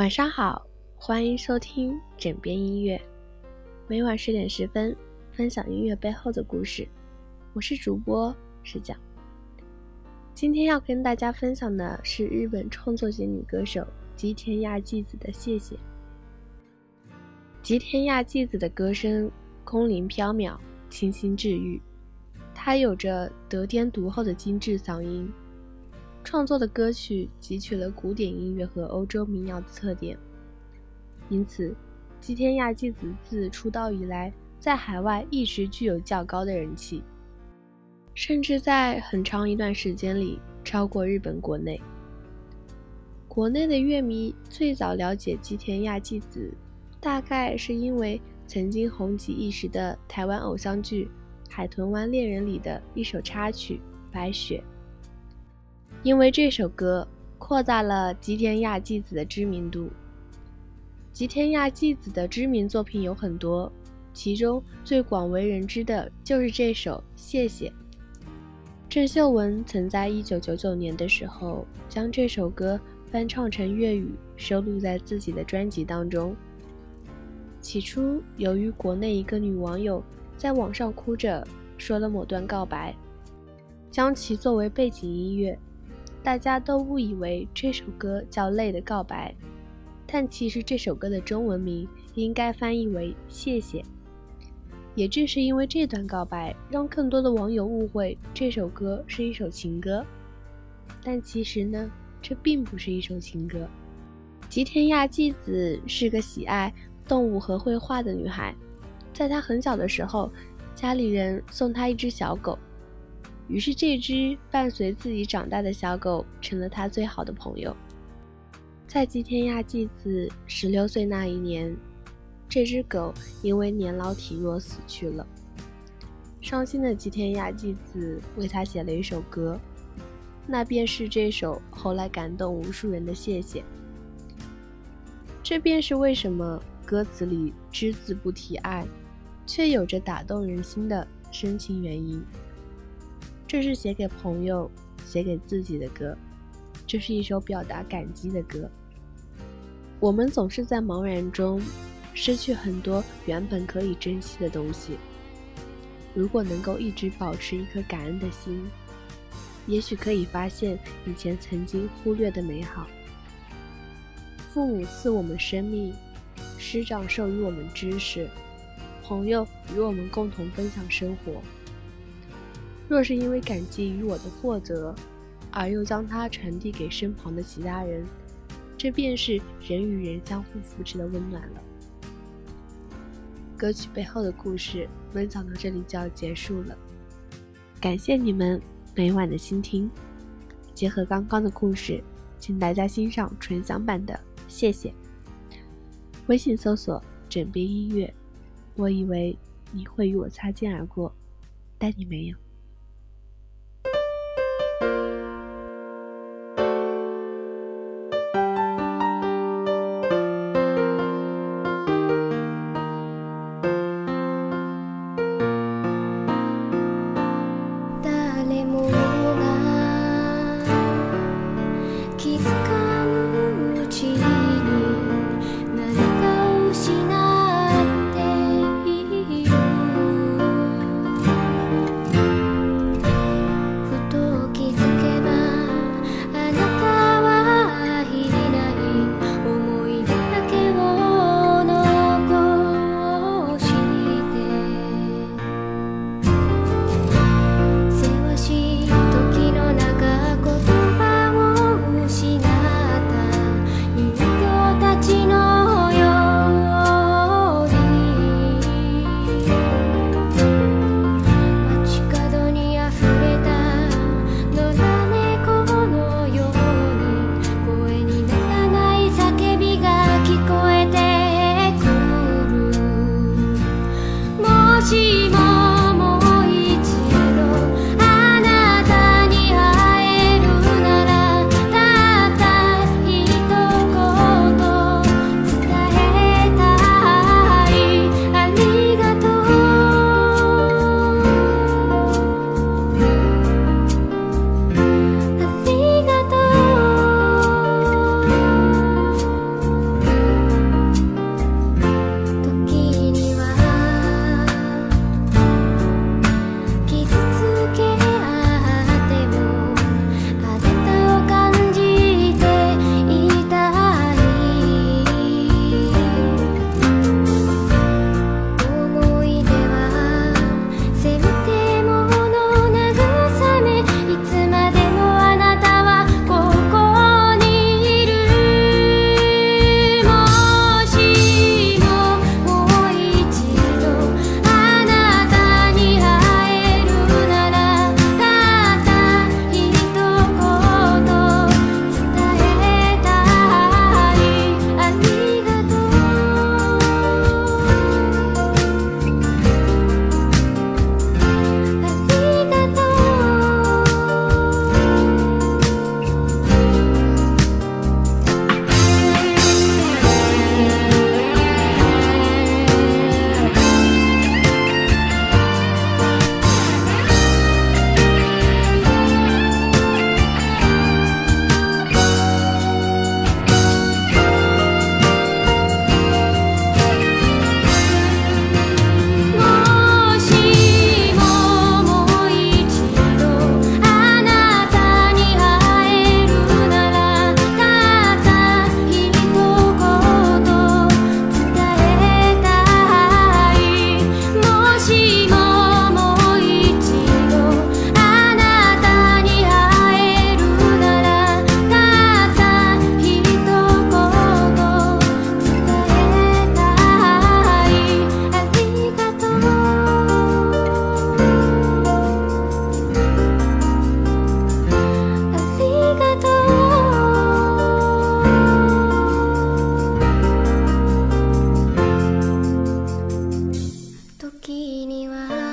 晚上好，欢迎收听枕边音乐，每晚十点十分分享音乐背后的故事。我是主播石讲，今天要跟大家分享的是日本创作型女歌手吉田亚纪子的《谢谢》。吉田亚纪子的歌声空灵飘渺，清新治愈，她有着得天独厚的精致嗓音。创作的歌曲汲取了古典音乐和欧洲民谣的特点，因此吉田亚纪子自出道以来，在海外一直具有较高的人气，甚至在很长一段时间里超过日本国内。国内的乐迷最早了解吉田亚纪子，大概是因为曾经红极一时的台湾偶像剧《海豚湾恋人》里的一首插曲《白雪》。因为这首歌扩大了吉田亚纪子的知名度。吉田亚纪子的知名作品有很多，其中最广为人知的就是这首《谢谢》。郑秀文曾在1999年的时候将这首歌翻唱成粤语，收录在自己的专辑当中。起初，由于国内一个女网友在网上哭着说了某段告白，将其作为背景音乐。大家都误以为这首歌叫《泪的告白》，但其实这首歌的中文名应该翻译为“谢谢”。也正是因为这段告白，让更多的网友误会这首歌是一首情歌。但其实呢，这并不是一首情歌。吉田亚纪子是个喜爱动物和绘画的女孩，在她很小的时候，家里人送她一只小狗。于是，这只伴随自己长大的小狗成了他最好的朋友。在吉田亚纪子十六岁那一年，这只狗因为年老体弱死去了。伤心的吉田亚纪子为他写了一首歌，那便是这首后来感动无数人的《谢谢》。这便是为什么歌词里只字不提爱，却有着打动人心的深情原因。这是写给朋友、写给自己的歌，这是一首表达感激的歌。我们总是在茫然中失去很多原本可以珍惜的东西。如果能够一直保持一颗感恩的心，也许可以发现以前曾经忽略的美好。父母赐我们生命，师长授予我们知识，朋友与我们共同分享生活。若是因为感激于我的获得，而又将它传递给身旁的其他人，这便是人与人相互扶持的温暖了。歌曲背后的故事分享到这里就要结束了，感谢你们每晚的倾听。结合刚刚的故事，请大家欣赏纯享版的，谢谢。微信搜索“枕边音乐”，我以为你会与我擦肩而过，但你没有。には